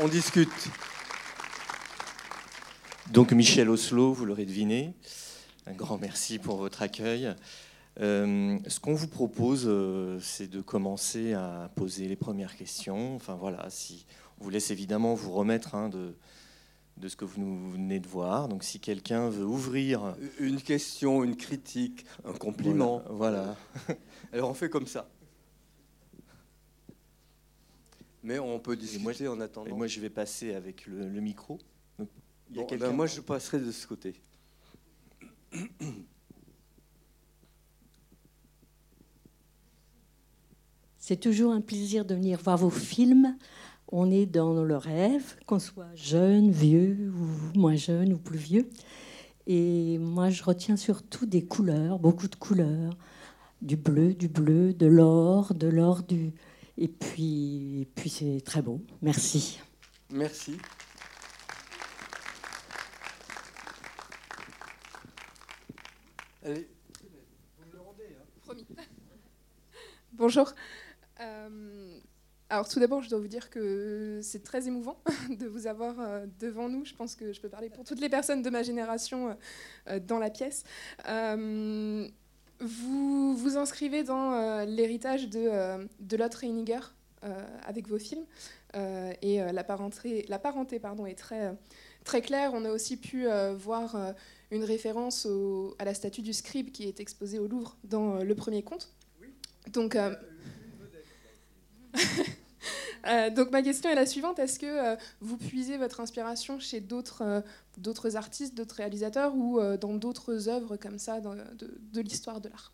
On discute. Donc Michel Oslo, vous l'aurez deviné, un grand merci pour votre accueil. Euh, ce qu'on vous propose, euh, c'est de commencer à poser les premières questions. Enfin voilà, si on vous laisse évidemment vous remettre hein, de, de ce que vous venez de voir. Donc si quelqu'un veut ouvrir une question, une critique, un compliment, voilà. Alors on fait comme ça. Mais on peut discuter en attendant. Et moi je vais passer avec le, micro. Ben, moi je passerai de ce côté. C'est toujours un plaisir de venir voir vos films. On est dans le rêve, qu'on soit jeune, vieux, ou moins jeune, ou plus vieux. Et moi, je retiens surtout des couleurs, beaucoup de couleurs. Du bleu, du bleu, de l'or, de l'or, du... Et puis, et puis c'est très beau. Merci. Merci. Allez, vous me le rendez. Hein. Promis. Bonjour. Euh, alors tout d'abord, je dois vous dire que c'est très émouvant de vous avoir euh, devant nous. Je pense que je peux parler pour toutes les personnes de ma génération euh, dans la pièce. Vous vous inscrivez dans l'héritage de, de Lotte Reiniger avec vos films. et la parenté, la parenté pardon, est très, très claire. On a aussi pu voir une référence à la statue du scribe qui est exposée au Louvre dans le premier conte. Donc, Euh, donc ma question est la suivante est-ce que euh, vous puisez votre inspiration chez d'autres euh, artistes, d'autres réalisateurs ou dans d'autres œuvres comme ça de, l'histoire de l'art?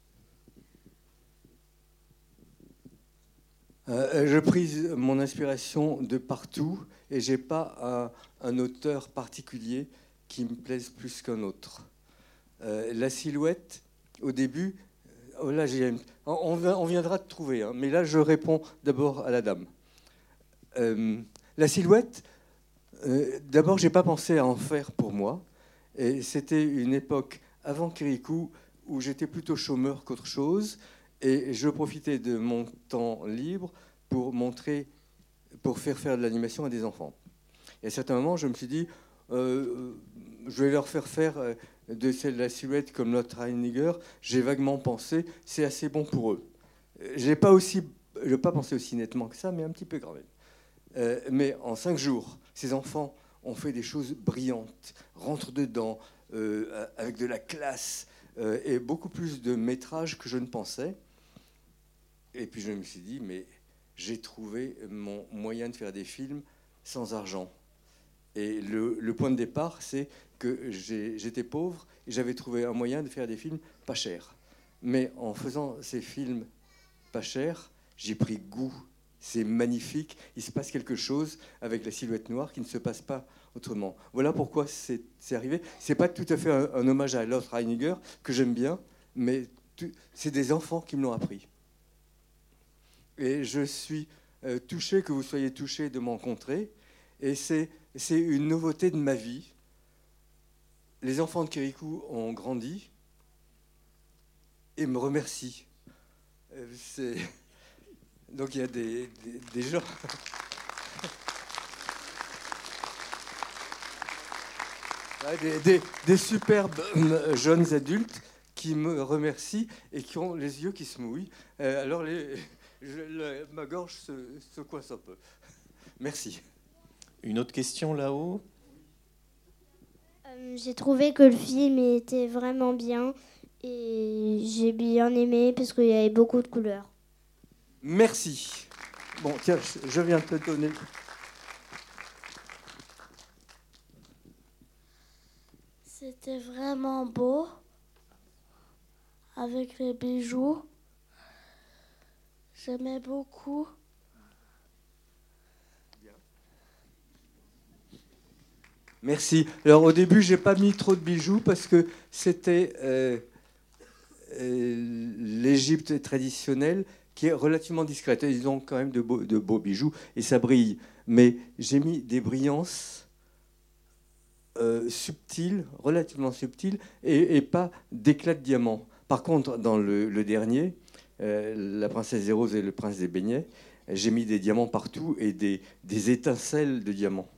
Je prise mon inspiration de partout et j'ai pas un, auteur particulier qui me plaise plus qu'un autre. la silhouette, au début, oh là, on, on, viendra de trouver, hein, mais là je réponds d'abord à la dame. Euh, la silhouette, euh, d'abord, j'ai pas pensé à en faire pour moi. Et c'était une époque avant Kirikou où j'étais plutôt chômeur qu'autre chose. Et je profitais de mon temps libre pour montrer, pour faire faire de l'animation à des enfants. Et à certains moments, je me suis dit, euh, je vais leur faire faire de la silhouette comme notre Heiniger. J'ai vaguement pensé, c'est assez bon pour eux. J'ai pas aussi, je pas pensé aussi nettement que ça, mais un petit peu quand même. Euh, mais en cinq jours, ces enfants ont fait des choses brillantes, rentrent dedans euh, avec de la classe euh, et beaucoup plus de métrage que je ne pensais. Et puis je me suis dit, mais j'ai trouvé mon moyen de faire des films sans argent. Et le, point de départ, c'est que j'étais pauvre et j'avais trouvé un moyen de faire des films pas chers. Mais en faisant ces films pas chers, j'ai pris goût c'est magnifique. Il se passe quelque chose avec la silhouette noire qui ne se passe pas autrement. Voilà pourquoi c'est arrivé. C'est pas tout à fait un, hommage à Lothar Reiniger que j'aime bien, mais c'est des enfants qui me l'ont appris. Et je suis euh, touché que vous soyez touché de m'encontrer. Et c'est une nouveauté de ma vie. Les enfants de Kirikou ont grandi et me remercient. Euh, c'est donc il y a des, gens. des, superbes euh, jeunes adultes qui me remercient et qui ont les yeux qui se mouillent. Euh, alors les, ma gorge se, se, coince un peu. Merci. Une autre question là-haut? Euh, J'ai trouvé que le film était vraiment bien et j'ai bien aimé parce qu'il y avait beaucoup de couleurs. Merci. Bon, tiens, je viens de te donner. C'était vraiment beau avec les bijoux. J'aimais beaucoup. Merci. Alors au début, j'ai pas mis trop de bijoux parce que c'était euh, euh, l'Égypte traditionnelle qui est relativement discrète. Ils ont quand même de beaux, bijoux et ça brille. Mais j'ai mis des brillances euh, subtiles, relativement subtiles, et, pas d'éclat de diamant. Par contre, dans le, dernier, La princesse des roses et le prince des beignets, j'ai mis des diamants partout et des, des étincelles de diamants.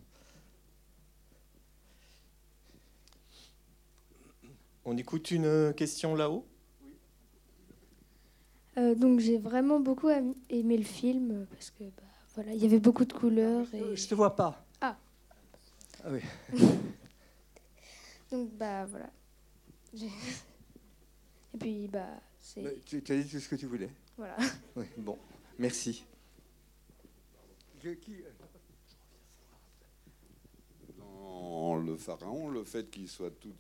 On écoute une question là-haut? Euh, donc j'ai vraiment beaucoup aimé le film parce que bah, voilà, il y avait beaucoup de couleurs. Et... Je te vois pas. Ah. ah oui. donc bah voilà. Et puis bah c'est. Tu, as dit tout ce que tu voulais. Voilà. Oui, bon, merci. Dans le pharaon, le fait qu'il soit tout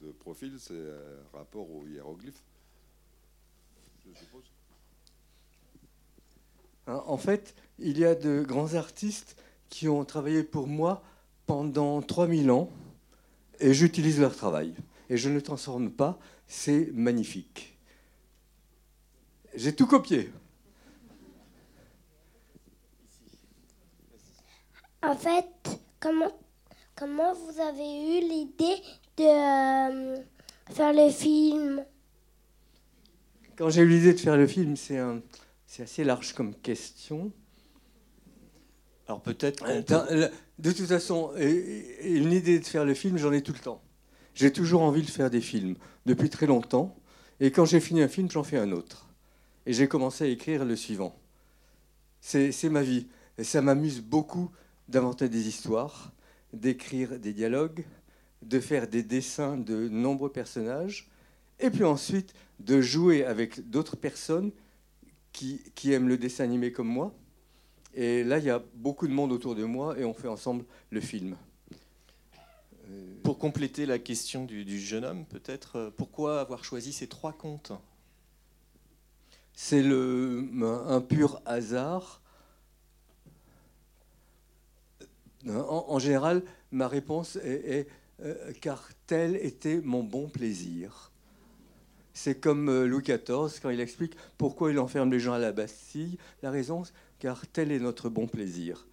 de profil, c'est rapport aux hiéroglyphes. Hein, en fait, il y a de grands artistes qui ont travaillé pour moi pendant 3000 ans et j'utilise leur travail. Et je ne transforme pas, c'est magnifique. J'ai tout copié. En fait, comment, comment vous avez eu l'idée de euh, faire le film? Quand j'ai eu l'idée de faire le film, c'est assez large comme question. Alors peut-être. De toute façon, une idée de faire le film, j'en ai tout le temps. J'ai toujours envie de faire des films depuis très longtemps. Et quand j'ai fini un film, j'en fais un autre. Et j'ai commencé à écrire le suivant. C'est ma vie. Et ça m'amuse beaucoup d'inventer des histoires, d'écrire des dialogues, de faire des dessins de nombreux personnages, et puis ensuite de jouer avec d'autres personnes qui, aiment le dessin animé comme moi. Et là, il y a beaucoup de monde autour de moi et on fait ensemble le film. Euh, Pour compléter la question du, jeune homme, peut-être, euh, pourquoi avoir choisi ces trois contes? C'est un pur hasard. En, général, ma réponse est, euh, car tel était mon bon plaisir. C'est comme euh, Louis XIV quand il explique pourquoi il enferme les gens à la Bastille. La raison, car tel est notre bon plaisir.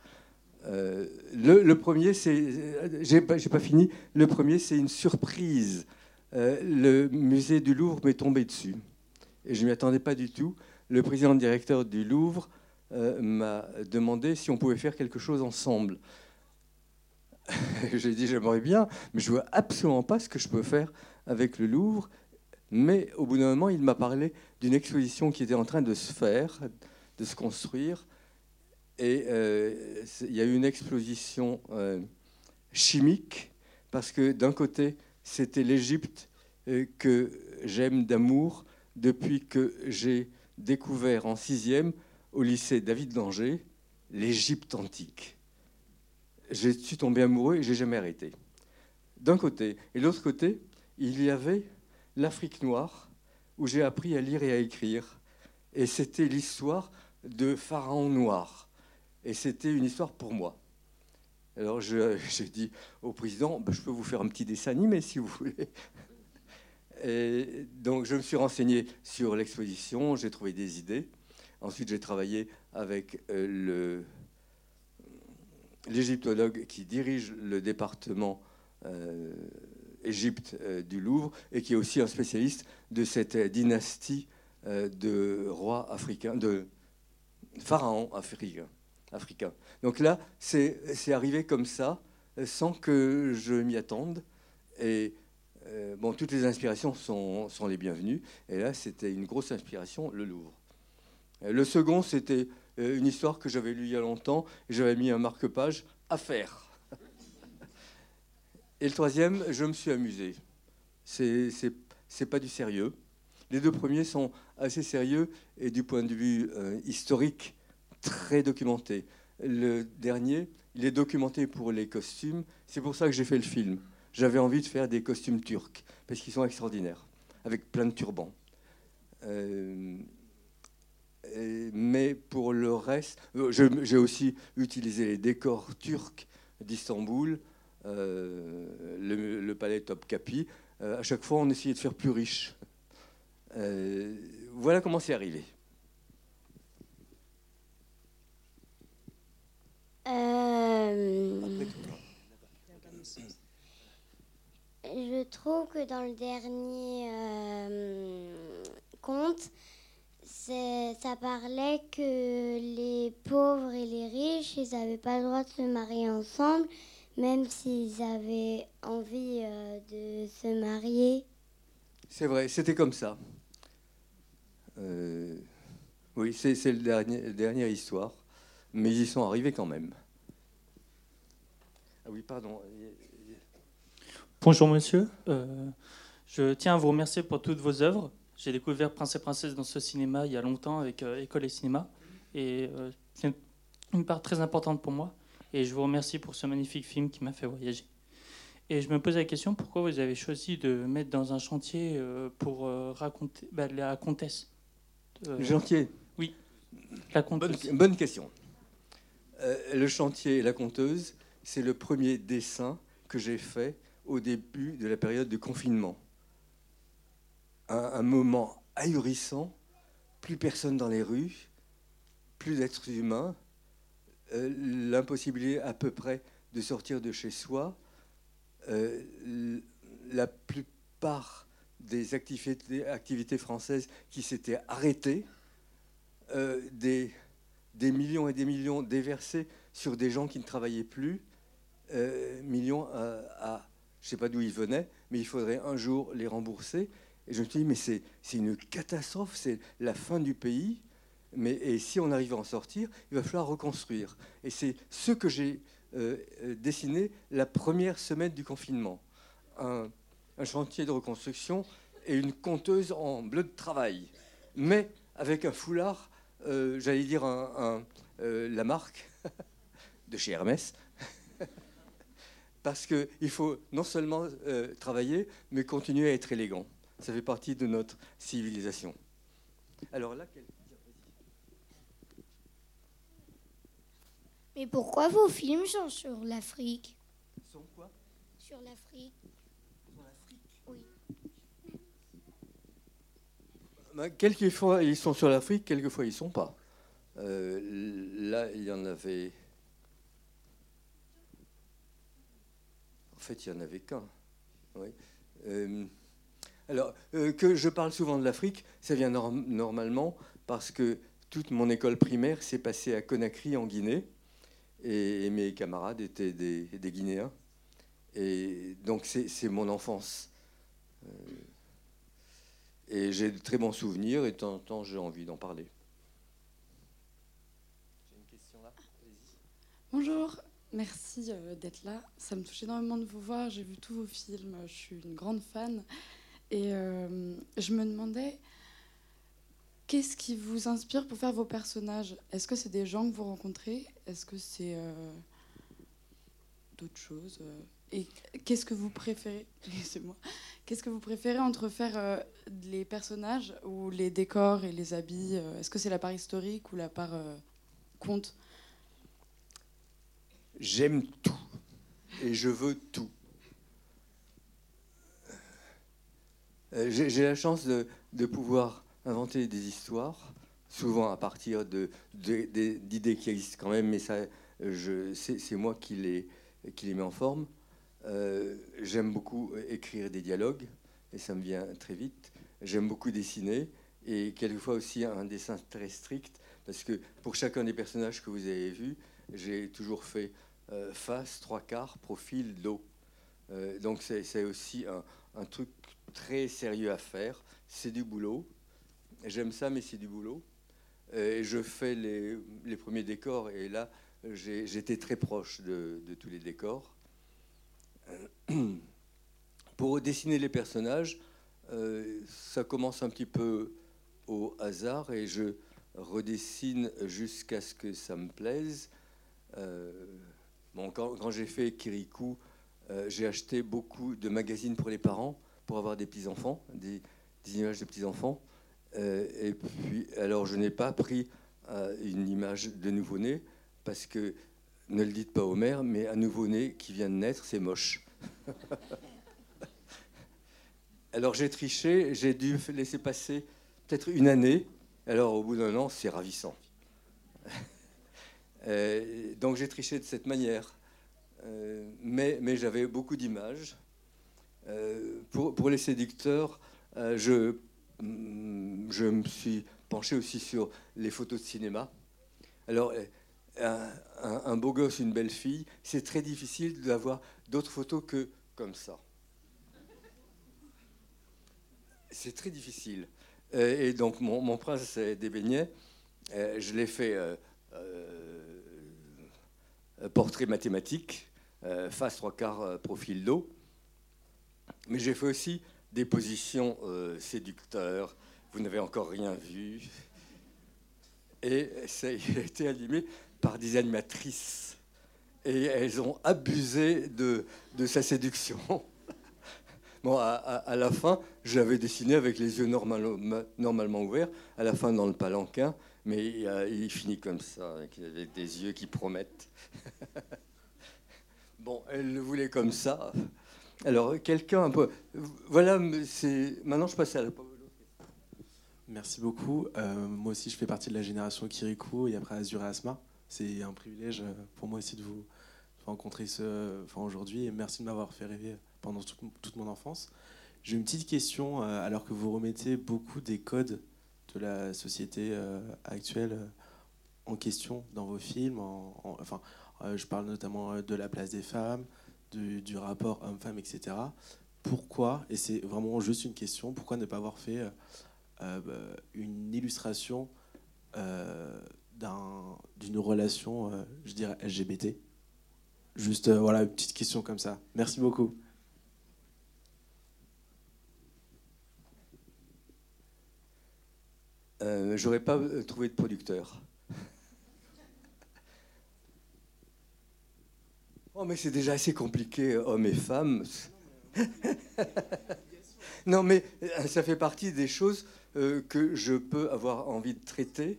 Euh, le, premier, c'est, j'ai pas, pas fini. Le premier, c'est une surprise. Euh, le musée du Louvre m'est tombé dessus et je m'y attendais pas du tout. Le président directeur du Louvre m'a demandé si on pouvait faire quelque chose ensemble. J'ai dit j'aimerais bien, mais je vois absolument pas ce que je peux faire avec le Louvre mais au bout d'un moment, il m'a parlé d'une exposition qui était en train de se faire, de se construire. Et euh, il y a eu une exposition euh, chimique, parce que d'un côté, c'était l'Égypte euh, que j'aime d'amour depuis que j'ai découvert en sixième au lycée David d'Angers l'Égypte antique. Je suis tombé amoureux et j'ai jamais arrêté. D'un côté. Et de l'autre côté, il y avait l'Afrique noire, où j'ai appris à lire et à écrire. Et c'était l'histoire de Pharaon noir. Et c'était une histoire pour moi. Alors j'ai dit au président, bah, je peux vous faire un petit dessin animé si vous voulez. Et donc je me suis renseigné sur l'exposition, j'ai trouvé des idées. Ensuite j'ai travaillé avec euh, l'égyptologue qui dirige le département euh, Égypte euh, du Louvre, et qui est aussi un spécialiste de cette dynastie euh, de rois africains, de pharaons africains. Donc là, c'est arrivé comme ça, sans que je m'y attende. Et euh, bon, toutes les inspirations sont, sont les bienvenues. Et là, c'était une grosse inspiration, le Louvre. Le second, c'était une histoire que j'avais lue il y a longtemps, j'avais mis un marque-page à faire. Et le troisième, je me suis amusé. C'est, pas du sérieux. Les deux premiers sont assez sérieux et du point de vue euh, historique, très documenté. Le dernier, il est documenté pour les costumes. C'est pour ça que j'ai fait le film. J'avais envie de faire des costumes turcs, parce qu'ils sont extraordinaires, avec plein de turbans. Euh, mais pour le reste, euh, j'ai aussi utilisé les décors turcs d'Istanbul, euh, le, palais Topkapi, euh, à chaque fois on essayait de faire plus riche. Euh, voilà comment c'est arrivé. je trouve que dans le dernier conte, ça parlait que les pauvres et les riches, ils n'avaient pas le droit de se marier ensemble, même s'ils avaient envie euh, de se marier. C'est vrai, c'était comme ça. Euh, oui, c'est la dernière histoire, mais ils y sont arrivés quand même. Ah oui, pardon. Bonjour monsieur, euh, je tiens à vous remercier pour toutes vos œuvres. J'ai découvert Prince et Princesse dans ce cinéma il y a longtemps avec euh, École et Cinéma. Et euh, c'est une part très importante pour moi. Et je vous remercie pour ce magnifique film qui m'a fait voyager. Et je me pose la question, pourquoi vous avez choisi de mettre dans un chantier euh, pour raconter bah, la comtesse Le chantier? Oui, la comtesse. Bonne, bonne question. le chantier La Conteuse, c'est le premier dessin que j'ai fait au début de la période de confinement un, moment ahurissant, plus personne dans les rues, plus d'êtres humains, euh, l'impossibilité à peu près de sortir de chez soi, euh, la plupart des activités, françaises qui s'étaient arrêtées, euh, des, des, millions et des millions déversés sur des gens qui ne travaillaient plus, millions à je ne sais pas d'où ils venaient, mais il faudrait un jour les rembourser. Et je me suis dit, mais c'est une catastrophe, c'est la fin du pays. Mais, si on arrive à en sortir, il va falloir reconstruire. Et c'est ce que j'ai euh, euh, dessiné la première semaine du confinement. Un, chantier de reconstruction et une conteuse en bleu de travail. Mais avec un foulard, euh, j'allais dire un, la marque de chez Hermès. Parce qu'il faut non seulement travailler, mais continuer à être élégant. Ça fait partie de notre civilisation. Alors là, Mais pourquoi vos films sont sur l'Afrique? Sont quoi? Sur l'Afrique. Sur l'Afrique? Oui. Ben, quelquefois, ils sont sur l'Afrique, quelquefois, ils ne sont pas. Euh, là, il y en avait. En fait, il n'y en avait qu'un. Oui. Euh, alors, euh, que je parle souvent de l'Afrique, ça vient normalement parce que toute mon école primaire s'est passée à Conakry, en Guinée, et, mes camarades étaient des, Guinéens. Et donc, c'est mon enfance. Euh, et j'ai de très bons souvenirs, et de temps en temps, j'ai envie d'en parler. J'ai une question là. Bonjour, merci euh, d'être là. Ça me touche énormément de vous voir. J'ai vu tous vos films. Je suis une grande fan. Et euh, je me demandais, qu'est-ce qui vous inspire pour faire vos personnages? Est-ce que c'est des gens que vous rencontrez? Est-ce que c'est euh, d'autres choses Et qu'est-ce que vous préférez? Moi. Qu'est-ce que vous préférez entre faire euh, les personnages ou les décors et les habits Est-ce que c'est la part historique ou la part conte? J'aime tout. Et je veux tout. Euh, j'ai la chance de, pouvoir inventer des histoires, souvent à partir d'idées qui existent quand même, mais c'est moi qui les, mets en forme. Euh, j'aime beaucoup écrire des dialogues, et ça me vient très vite. J'aime beaucoup dessiner, et quelquefois aussi un dessin très strict, parce que pour chacun des personnages que vous avez vus, j'ai toujours fait euh, face, trois quarts, profil, dos. donc c'est aussi un, truc très sérieux à faire. C'est du boulot. J'aime ça, mais c'est du boulot. Et je fais les, premiers décors, et là, j'étais très proche de, tous les décors. Pour dessiner les personnages, euh, ça commence un petit peu au hasard, et je redessine jusqu'à ce que ça me plaise. Euh, bon, quand, quand j'ai fait Kirikou, euh, j'ai acheté beaucoup de magazines pour les parents pour avoir des petits-enfants, des, images de petits-enfants. Euh, et puis, alors, je n'ai pas pris euh, une image de nouveau-né parce que, ne le dites pas au maire, mais un nouveau-né qui vient de naître, c'est moche. alors, j'ai triché, j'ai dû laisser passer peut-être une année. Alors, au bout d'un an, c'est ravissant. Euh, donc, j'ai triché de cette manière. mais, mais j'avais beaucoup d'images. Euh, pour, les séducteurs, je, je me suis penché aussi sur les photos de cinéma. Alors, un, un beau gosse, une belle fille, c'est très difficile d'avoir d'autres photos que comme ça. C'est très difficile. Et donc, mon, prince, des beignets. Je l'ai fait portrait mathématique, face trois quarts profil d'eau. Mais j'ai fait aussi des positions séducteurs. Vous n'avez encore rien vu. Et ça a été animé par des animatrices. Et elles ont abusé de, de sa séduction. Bon, à, la fin, je l'avais dessiné avec les yeux normalement ouverts, à la fin dans le palanquin, mais il, finit comme ça, avec, des yeux qui promettent. bon, elle le voulait comme ça. Alors, quelqu'un un peu. Voilà. Maintenant, je passe à la. Merci beaucoup. Euh, moi aussi, je fais partie de la génération Kirikou et après Azur et Asma. C'est un privilège euh, pour moi aussi de vous rencontrer aujourd'hui et merci de m'avoir fait rêver pendant toute mon enfance. J'ai une petite question, euh, alors que vous remettez beaucoup des codes de la société actuelle en question dans vos films. enfin, je parle notamment de la place des femmes, du, rapport homme-femme, etc. Pourquoi, et c'est vraiment juste une question, pourquoi ne pas avoir fait euh, une illustration euh, d'une relation, euh, je dirais, LGBT Juste, voilà, une petite question comme ça. Merci beaucoup. J'aurais pas trouvé de producteur. Oh, mais c'est déjà assez compliqué, hommes et femmes. non, mais ça fait partie des choses euh, que je peux avoir envie de traiter,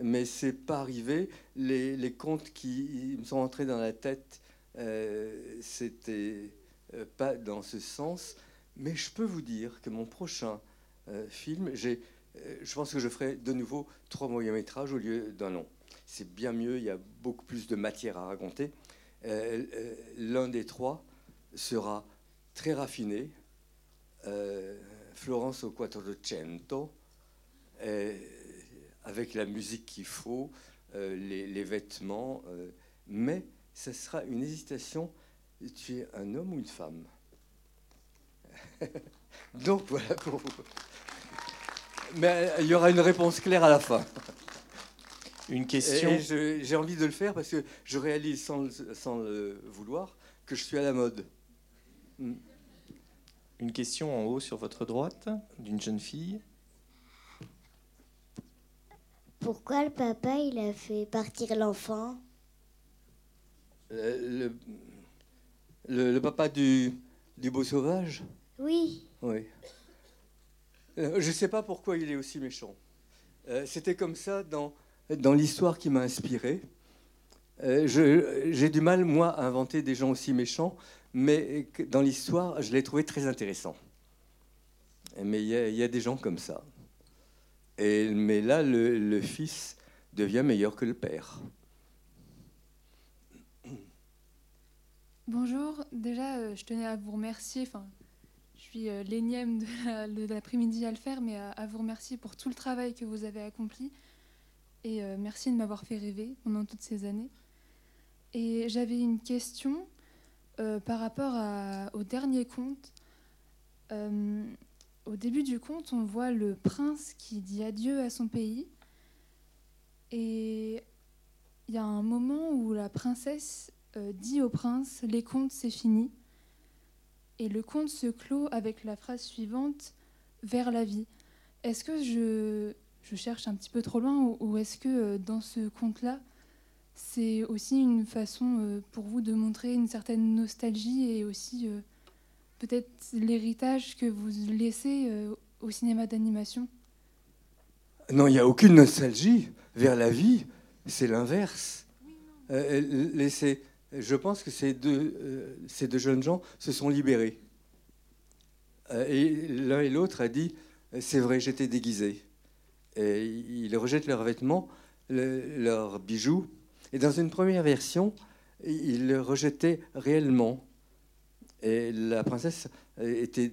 mais c'est pas arrivé. Les, contes qui me sont entrés dans la tête, euh, c'était euh, pas dans ce sens. Mais je peux vous dire que mon prochain film, j'ai, je pense que je ferai de nouveau trois moyens métrages au lieu d'un long. C'est bien mieux, il y a beaucoup plus de matière à raconter. L'un des trois sera très raffiné, Florence au Quattrocento, euh, avec la musique qu'il faut, euh, les, vêtements, euh, mais ce sera une hésitation. Tu es un homme ou une femme? Donc voilà pour vous. Mais il y aura une réponse claire à la fin. Une question. J'ai envie de le faire parce que je réalise sans, sans le vouloir que je suis à la mode. Hmm. Une question en haut sur votre droite d'une jeune fille. Pourquoi le papa il a fait partir l'enfant? Euh, le, papa du, du beau sauvage? Oui. Oui. Euh, je ne sais pas pourquoi il est aussi méchant. Euh, c'était comme ça dans, dans l'histoire qui m'a inspiré. J'ai du mal, moi, à inventer des gens aussi méchants mais dans l'histoire, je l'ai trouvé très intéressant. Mais il y, a des gens comme ça. Mais là, le, fils devient meilleur que le père. Bonjour, déjà, euh, je tenais à vous remercier. Enfin, je suis euh, l'énième de l'après-midi à le faire, mais à, vous remercier pour tout le travail que vous avez accompli. Et euh, merci de m'avoir fait rêver pendant toutes ces années. Et j'avais une question. Euh, par rapport au dernier conte, euh, au début du conte, on voit le prince qui dit adieu à son pays. Et il y a un moment où la princesse dit au prince Les contes, c'est fini. Et le conte se clôt avec la phrase suivante Vers la vie. Est-ce que je, je, cherche un petit peu trop loin ou est-ce que dans ce conte-là, c'est aussi une façon euh, pour vous de montrer une certaine nostalgie et aussi euh, peut-être l'héritage que vous laissez euh, au cinéma d'animation? Non, il n'y a aucune nostalgie vers la vie, c'est l'inverse. je pense que ces deux jeunes gens se sont libérés. et l'un et l'autre a dit, c'est vrai, j'étais déguisé. Et ils rejettent leurs vêtements, leurs bijoux, et dans une première version, il le rejetait réellement. Et la princesse était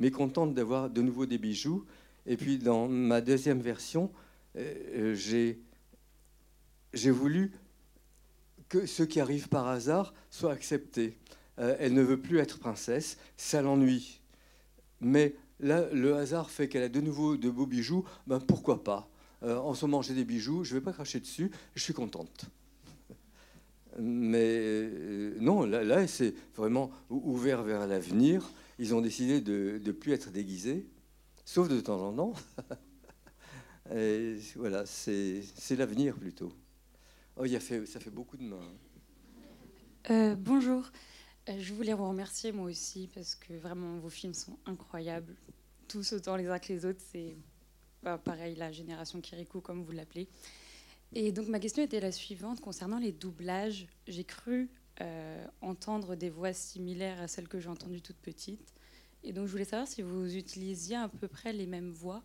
mécontente d'avoir de nouveau des bijoux. Et puis dans ma deuxième version, euh, j'ai voulu que ce qui arrive par hasard soit accepté. Euh, elle ne veut plus être princesse, ça l'ennuie. Mais là, le hasard fait qu'elle a de nouveau de beaux bijoux, ben pourquoi pas? Euh, En ce moment, j'ai des bijoux, je ne vais pas cracher dessus, je suis contente. Mais euh, non, là, c'est vraiment ouvert vers l'avenir. Ils ont décidé de ne plus être déguisés, sauf de temps en temps. Et voilà, c'est l'avenir plutôt. Oh, a fait, ça fait beaucoup de mains. Euh, bonjour. Euh, je voulais vous remercier moi aussi parce que vraiment vos films sont incroyables. Tous autant les uns que les autres. C'est bah, pareil, la génération Kirikou, comme vous l'appelez. Et donc ma question était la suivante concernant les doublages. J'ai cru euh, entendre des voix similaires à celles que j'ai entendues toute petite. Et donc je voulais savoir si vous utilisiez à peu près les mêmes voix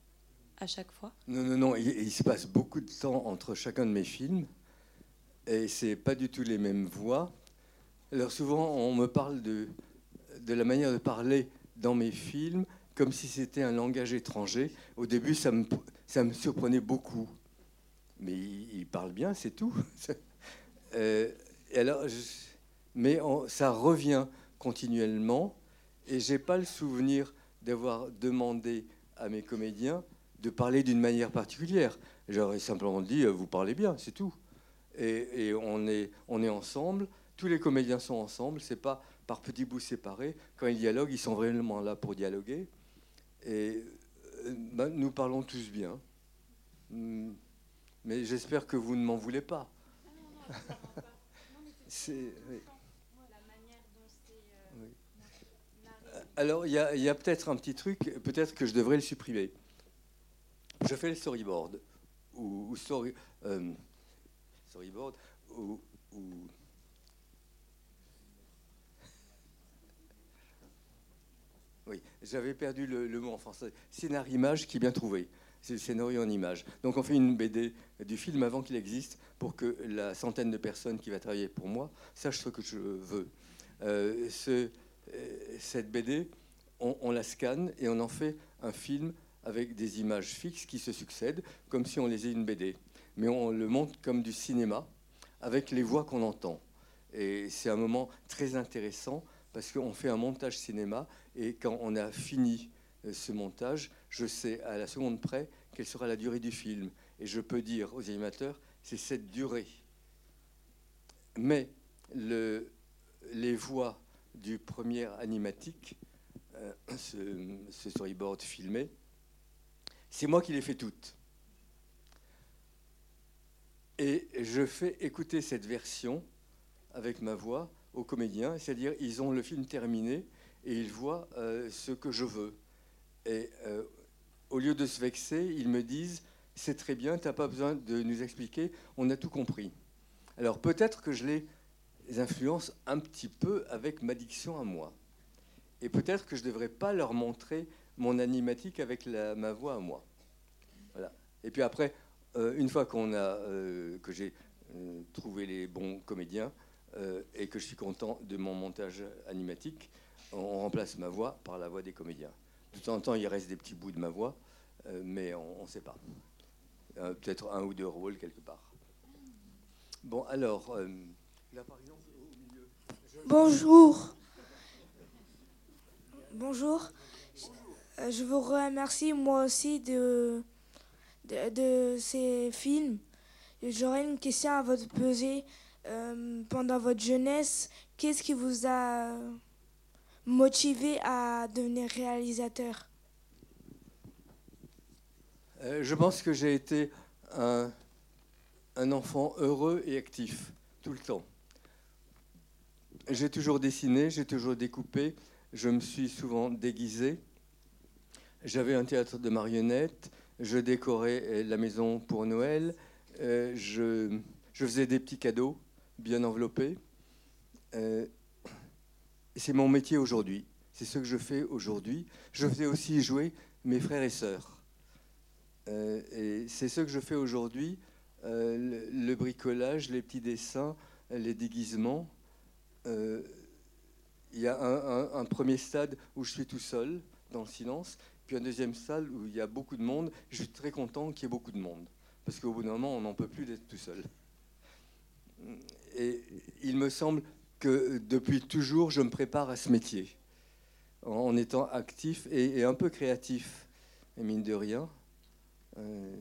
à chaque fois. Non, non, non. il se passe beaucoup de temps entre chacun de mes films et c'est pas du tout les mêmes voix. Alors souvent, on me parle de, de la manière de parler dans mes films comme si c'était un langage étranger. Au début, ça me, ça me surprenait beaucoup. Mais il, parle bien, c'est tout. euh, alors, mais ça revient continuellement, et j'ai pas le souvenir d'avoir demandé à mes comédiens de parler d'une manière particulière. J'aurais simplement dit, euh, vous parlez bien, c'est tout et, on, est, on est ensemble. Tous les comédiens sont ensemble. C'est pas par petits bouts séparés. Quand ils dialoguent, ils sont vraiment là pour dialoguer. Et euh, ben, nous parlons tous bien. Hmm. Mais j'espère que vous ne m'en voulez pas. Alors, il y a, peut-être un petit truc, peut-être que je devrais le supprimer. Je fais le storyboard. Ou, story, euh, storyboard ou, Oui, j'avais perdu le, mot en français. Scénario-image qui est bien trouvé. C'est le scénario en image. Donc on fait une BD du film avant qu'il existe pour que la centaine de personnes qui va travailler pour moi sache ce que je veux. Euh, euh, cette BD, on, la scanne et on en fait un film avec des images fixes qui se succèdent, comme si on lisait une BD mais on le montre comme du cinéma, avec les voix qu'on entend. Et c'est un moment très intéressant parce qu'on fait un montage cinéma et quand on a fini euh, ce montage, je sais à la seconde près quelle sera la durée du film. Et je peux dire aux animateurs, c'est cette durée. Mais le, les voix du premier animatique, euh, ce storyboard filmé, c'est moi qui les fais toutes. Et je fais écouter cette version avec ma voix aux comédiens, c'est-à-dire ils ont le film terminé et ils voient euh, ce que je veux. Et euh, au lieu de se vexer, ils me disent c'est très bien, tu n'as pas besoin de nous expliquer, on a tout compris. Alors peut-être que je les influence un petit peu avec ma diction à moi. Et peut-être que je ne devrais pas leur montrer mon animatique avec ma voix à moi. Voilà. Et puis après, euh, une fois qu'on a, que j'ai trouvé les bons comédiens et que je suis content de mon montage animatique, on, remplace ma voix par la voix des comédiens. De temps en temps, il reste des petits bouts de ma voix, mais on ne sait pas. Peut-être un ou deux rôles quelque part. Bon, alors. Bonjour. Bonjour. Je vous remercie moi aussi de de, ces films. J'aurais une question à vous poser. Euh, pendant votre jeunesse, qu'est-ce qui vous a motivé à devenir réalisateur? Euh, Je pense que j'ai été un, enfant heureux et actif tout le temps. J'ai toujours dessiné, j'ai toujours découpé, je me suis souvent déguisé. J'avais un théâtre de marionnettes, je décorais euh, la maison pour Noël, je, faisais des petits cadeaux bien enveloppés. Euh, c'est mon métier aujourd'hui. C'est ce que je fais aujourd'hui. Je faisais aussi jouer mes frères et sœurs. et c'est ce que je fais aujourd'hui. Le, bricolage, les petits dessins, les déguisements. Il y a un, un, premier stade où je suis tout seul, dans le silence. puis une deuxième salle où il y a beaucoup de monde. Je suis très content qu'il y ait beaucoup de monde, parce qu'au bout d'un moment, on n'en peut plus d'être tout seul. Et il me semble que depuis toujours, je me prépare à ce métier, en étant actif et, un peu créatif, et mine de rien. Euh,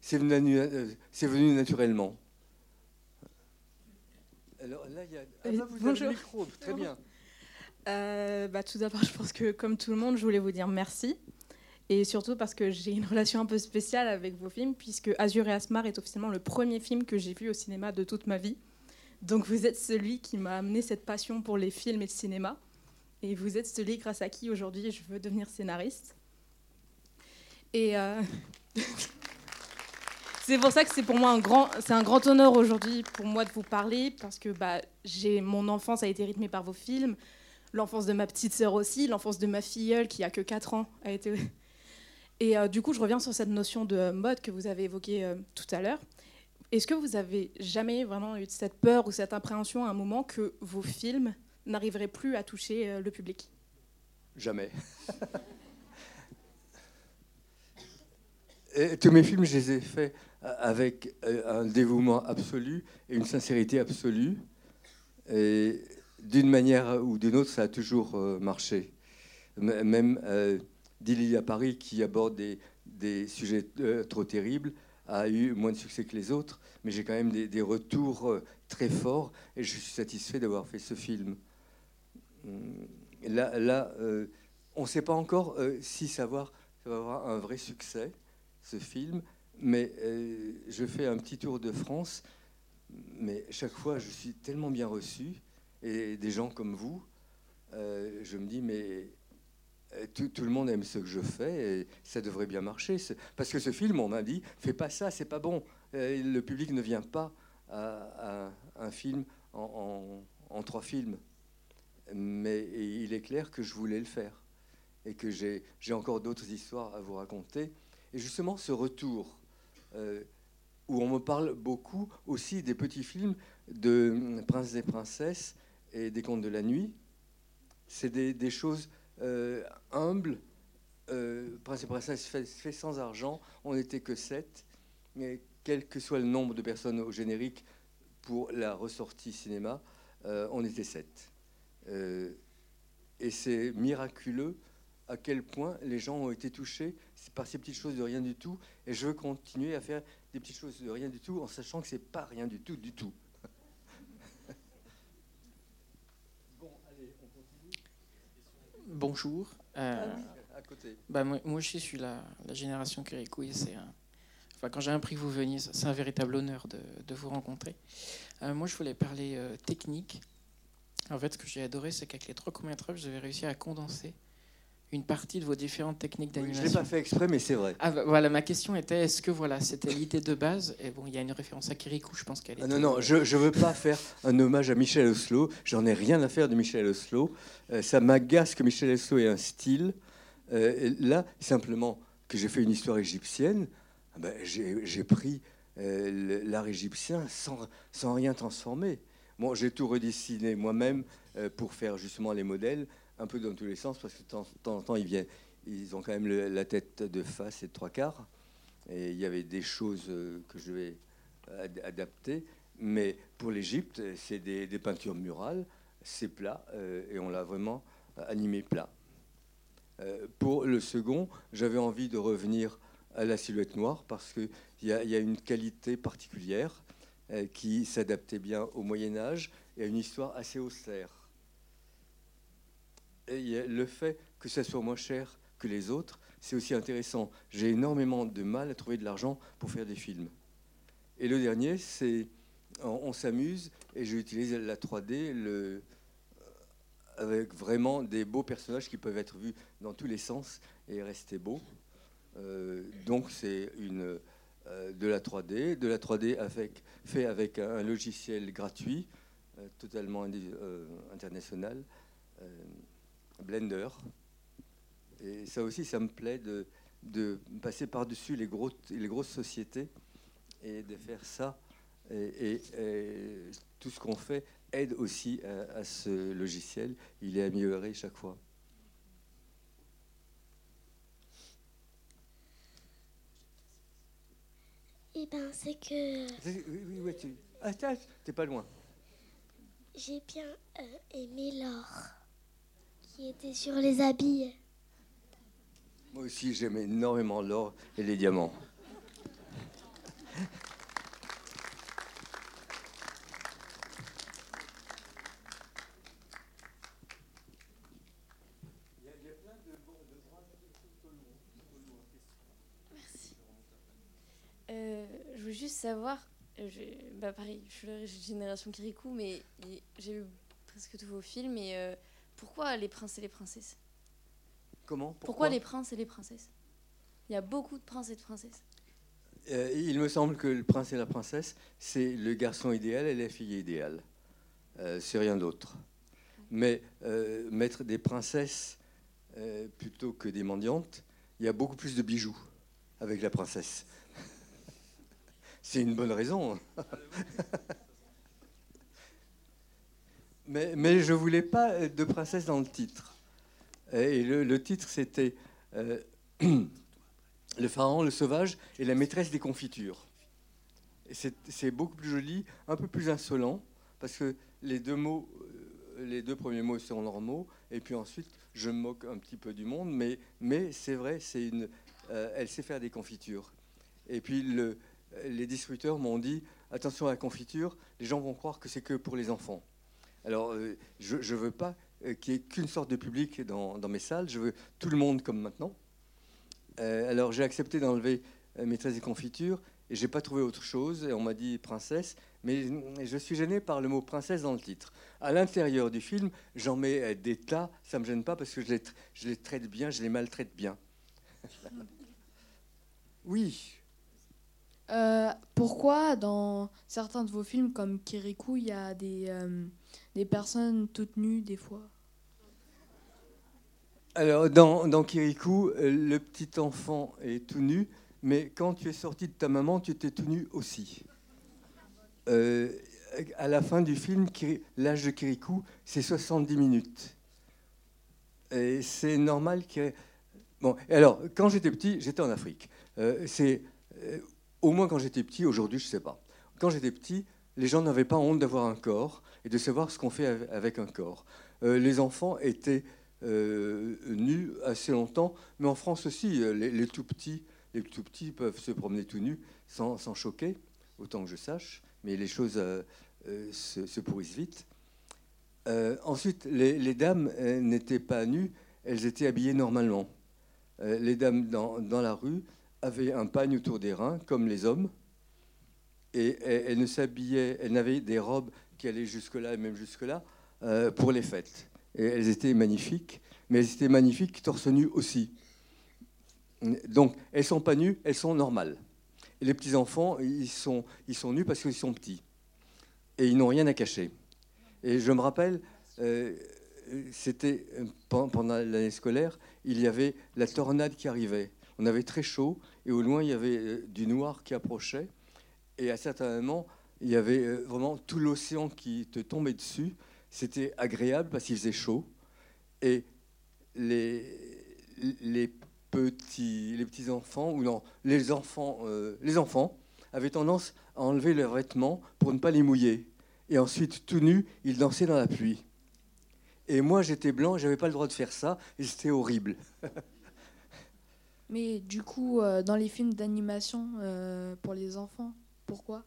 c'est venu, euh, venu, naturellement. Alors là, il y a... Ah, vous Bonjour. Avez le micro, très bien. Euh, bah, tout d'abord, je pense que comme tout le monde, je voulais vous dire merci. Et surtout parce que j'ai une relation un peu spéciale avec vos films, puisque Azur et Asmar est officiellement le premier film que j'ai vu au cinéma de toute ma vie. Donc vous êtes celui qui m'a amené cette passion pour les films et le cinéma. Et vous êtes celui grâce à qui aujourd'hui je veux devenir scénariste. Et euh, c'est pour ça que c'est pour moi un grand, c'est un grand honneur aujourd'hui pour moi de vous parler parce que bah, j'ai mon enfance a été rythmée par vos films, l'enfance de ma petite sœur aussi, l'enfance de ma filleule qui a que 4 ans a été. Et euh, du coup, je reviens sur cette notion de mode que vous avez évoquée euh, tout à l'heure. Est-ce que vous avez jamais vraiment eu cette peur ou cette appréhension à un moment que vos films n'arriveraient plus à toucher euh, le public? Jamais. Tous mes films, je les ai faits avec un dévouement absolu et une sincérité absolue. Et d'une manière ou d'une autre, ça a toujours euh, marché. Même euh, Dilly à Paris, qui aborde des, sujets euh, trop terribles, a eu moins de succès que les autres, mais j'ai quand même des, retours euh, très forts et je suis satisfait d'avoir fait ce film. Là, là on ne sait pas encore si ça va, avoir un vrai succès, ce film, mais je fais un petit tour de France, mais chaque fois je suis tellement bien reçu et des gens comme vous, euh, je me dis, mais euh, tout, le monde aime ce que je fais et ça devrait bien marcher. Parce que ce film, on m'a dit, fais pas ça, c'est pas bon. Euh, le public ne vient pas à, un film en, trois films. Mais il est clair que je voulais le faire et que j'ai encore d'autres histoires à vous raconter. Et justement, ce retour, où on me parle beaucoup aussi des petits films de princes et princesses et des contes de la nuit. C'est des, choses euh, humbles. Euh, et Princesse fait, sans argent. On n'était que sept. Mais quel que soit le nombre de personnes au générique pour la ressortie cinéma, euh, on était sept. et c'est miraculeux à quel point les gens ont été touchés par ces petites choses de rien du tout. Et je veux continuer à faire des petites choses de rien du tout en sachant que c'est pas rien du tout du tout. Bonjour. Euh, bah, moi, je suis la, la génération Kirikou c'est enfin, quand j'ai appris que vous veniez, c'est un véritable honneur de, de vous rencontrer. Euh, moi, je voulais parler euh, technique. En fait, ce que j'ai adoré, c'est qu'avec les trois courts-métrages, vous avez réussi à condenser une partie de vos différentes techniques d'animation. je ne l'ai pas fait exprès, mais c'est vrai. Ah, bah, voilà, ma question était est-ce que voilà, c'était l'idée de base? Et bon, il y a une référence à Kirikou, je pense qu'elle est. Ah, non, non, je ne veux pas faire un hommage à Michel Oslo. J'en ai rien à faire de Michel Oslo. Euh, ça m'agace que Michel Oslo ait un style. Euh, là, simplement que j'ai fait une histoire égyptienne, ah ben, j'ai pris euh, l'art égyptien sans, sans rien transformer. Bon, j'ai tout redessiné moi-même pour faire justement les modèles un peu dans tous les sens, parce que de temps, en temps, ils, ont quand même la tête de face et de trois quarts. Et il y avait des choses euh, que je vais adapter. Mais pour l'Égypte, c'est des, peintures murales, c'est plat, euh, et on l'a vraiment animé plat. Euh, pour le second, j'avais envie de revenir à la silhouette noire, parce qu'il y, a une qualité particulière qui s'adaptait bien au Moyen Âge et à une histoire assez austère le fait que ça soit moins cher que les autres, c'est aussi intéressant. J'ai énormément de mal à trouver de l'argent pour faire des films. Et le dernier, c'est on, s'amuse et j'utilise la 3D le, euh, avec vraiment des beaux personnages qui peuvent être vus dans tous les sens et rester beaux. Euh, donc c'est une euh, de la 3D, de la 3D avec, fait avec un, logiciel gratuit, totalement international. Blender. Et ça aussi, ça me plaît de, de passer par-dessus les, gros, les grosses sociétés et de faire ça. Et, tout ce qu'on fait aide aussi à, ce logiciel. Il est amélioré chaque fois. Eh ben, c'est que. Euh, oui, oui, oui, tu. Ah, t'es pas loin. J'ai bien euh, aimé l'or qui était sur les habits. Moi aussi, j'aime énormément l'or et les diamants. Euh, je veux juste savoir, euh, bah pareil, je suis la génération Kirikou, mais j'ai vu presque tous vos films. Et euh, pourquoi les princes et les princesses Comment? Pourquoi, les princes et les princesses? Il y a beaucoup de princes et de princesses. il me semble que le prince et la princesse, c'est le garçon idéal et la fille idéale. c'est rien d'autre. Mais mettre des princesses plutôt que des mendiantes, il y a beaucoup plus de bijoux avec la princesse. C'est une bonne raison. Mais, je voulais pas de princesse dans le titre. Et le, titre, c'était euh, Le pharaon, le sauvage et la maîtresse des confitures. C'est beaucoup plus joli, un peu plus insolent, parce que les deux mots, euh, les deux premiers mots sont normaux, et puis ensuite, je me moque un petit peu du monde, mais, c'est vrai, euh, elle sait faire des confitures. Et puis le, les distributeurs m'ont dit attention à la confiture, les gens vont croire que c'est que pour les enfants. Alors, euh, je ne veux pas euh, qu'il n'y ait qu'une sorte de public dans, mes salles, je veux tout le monde comme maintenant. Euh, alors, j'ai accepté d'enlever maîtresse des confitures et j'ai pas trouvé autre chose. Et on m'a dit princesse, mais je suis gêné par le mot princesse dans le titre. À l'intérieur du film, j'en mets des tas, ça me gêne pas parce que je les, traite bien, je les maltraite bien. oui. Pourquoi dans certains de vos films comme Kirikou, il y a des, des personnes toutes nues des fois Alors dans, dans Kirikou, euh, le petit enfant est tout nu, mais quand tu es sorti de ta maman, tu étais tout nu aussi. à la fin du film, l'âge de Kirikou, c'est 70 minutes. Et c'est normal que... Bon, alors, quand j'étais petit, j'étais en Afrique. c'est au moins quand j'étais petit, aujourd'hui je ne sais pas. Quand j'étais petit, les gens n'avaient pas honte d'avoir un corps et de savoir ce qu'on fait avec un corps. Euh, les enfants étaient euh, nus assez longtemps, mais en France aussi, euh, les, tout petits, peuvent se promener tout nus sans, choquer, autant que je sache, mais les choses se, pourrissent vite. ensuite, les, dames n'étaient pas nues, elles étaient habillées normalement. les dames dans, dans la rue avait un pagne autour des reins, comme les hommes, et elle, n'avait des robes qui allaient jusque-là et même jusque-là euh, pour les fêtes. Elles étaient magnifiques, mais elles étaient magnifiques torse nu aussi. Donc, elles sont pas nues, elles sont normales. Et les petits-enfants, ils sont, ils sont nus parce qu'ils sont petits. Et ils n'ont rien à cacher. Et je me rappelle, euh, c'était euh, pendant l'année scolaire, il y avait la tornade qui arrivait. On avait très chaud et au loin, il y avait du noir qui approchait. Et à certains moments, il y avait euh, vraiment tout l'océan qui te tombait dessus. C'était agréable parce qu'il faisait chaud. Et les, les, petits, les petits enfants, ou non, les enfants, euh, les enfants avaient tendance à enlever leurs vêtements pour ne pas les mouiller. Et ensuite, tout nus, ils dansaient dans la pluie. Et moi, j'étais blanc, j'avais pas le droit de faire ça, et c'était horrible. Mais du coup, euh, dans les films d'animation pour les enfants, pourquoi?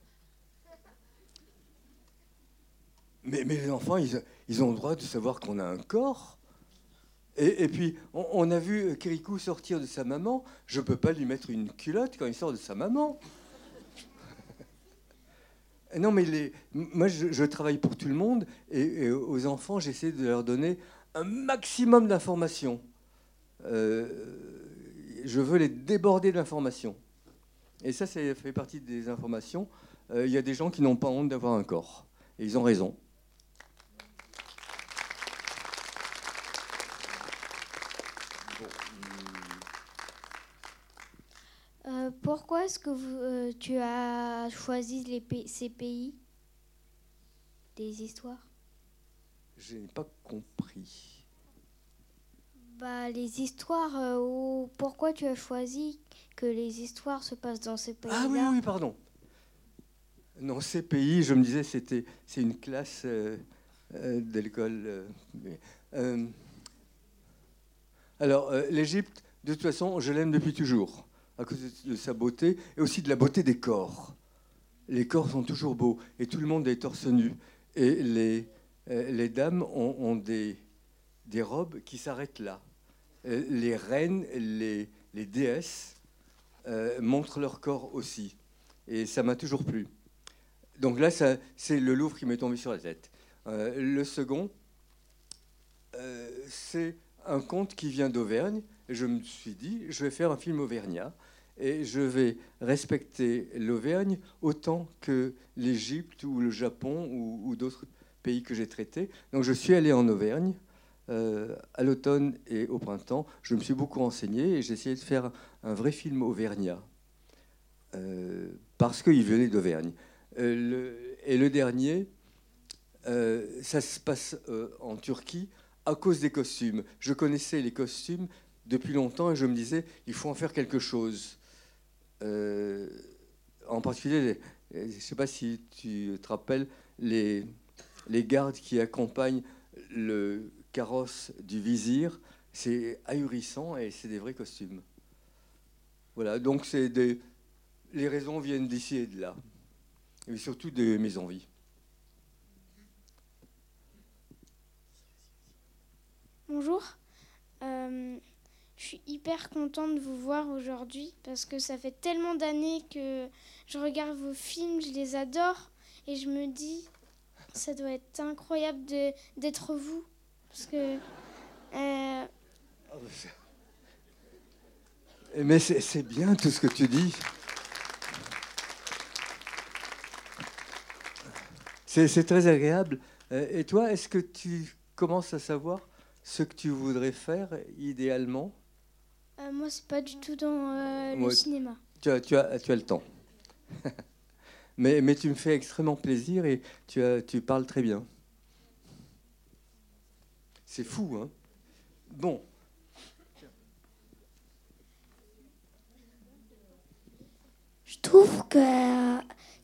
Mais, les enfants, ils, ont le droit de savoir qu'on a un corps. Et, puis, on, a vu Kirikou sortir de sa maman. Je ne peux pas lui mettre une culotte quand il sort de sa maman. non, mais moi, je, travaille pour tout le monde. Et, aux enfants, j'essaie de leur donner un maximum d'informations. Euh, je veux les déborder d'informations. Et ça, ça fait partie des informations. Euh, il y a des gens qui n'ont pas honte d'avoir un corps. Et ils ont raison. Euh, pourquoi est-ce que euh, tu as choisi les ces pays? Des histoires? Je n'ai pas compris. Bah, les histoires, ou pourquoi tu as choisi que les histoires se passent dans ces pays-là Ah oui, oui, pardon. Non, ces pays, je me disais, c'était c'est une classe de l'école. alors, l'Égypte, de toute façon, je l'aime depuis toujours, à cause de sa beauté et aussi de la beauté des corps. Les corps sont toujours beaux et tout le monde est torse nu. Et les, les dames ont, des, des robes qui s'arrêtent là. Les reines, les, les déesses euh, montrent leur corps aussi. Et ça m'a toujours plu. Donc là, c'est le Louvre qui m'est tombé sur la tête. Euh, le second, euh, c'est un conte qui vient d'Auvergne je me suis dit, je vais faire un film auvergnat et je vais respecter l'Auvergne autant que l'Égypte ou le Japon ou, d'autres pays que j'ai traités. Donc je suis allé en Auvergne euh, à l'automne et au printemps. Je me suis beaucoup renseigné et j'ai essayé de faire un vrai film auvergnat euh, parce qu'il venait d'Auvergne. Euh, et le dernier, ça se passe en Turquie à cause des costumes. Je connaissais les costumes depuis longtemps et je me disais, il faut en faire quelque chose. En particulier, je ne sais pas si tu te rappelles, les, les gardes qui accompagnent le carrosse du vizir, c'est ahurissant et c'est des vrais costumes. Voilà, donc c'est des, les raisons viennent d'ici et de là, et surtout de mes envies. Bonjour. Euh, je suis hyper contente de vous voir aujourd'hui parce que ça fait tellement d'années que je regarde vos films, je les adore et je me dis ça doit être incroyable d'être vous parce que euh, mais c'est bien tout ce que tu dis. C'est très agréable. Euh, et toi, est-ce que tu commences à savoir ce que tu voudrais faire idéalement? Euh, moi, c'est pas du tout dans euh, le cinéma. Tu as, tu, as, tu as le temps. mais, mais tu me fais extrêmement plaisir et tu, as, tu parles très bien. C'est fou, hein Bon. Je trouve que,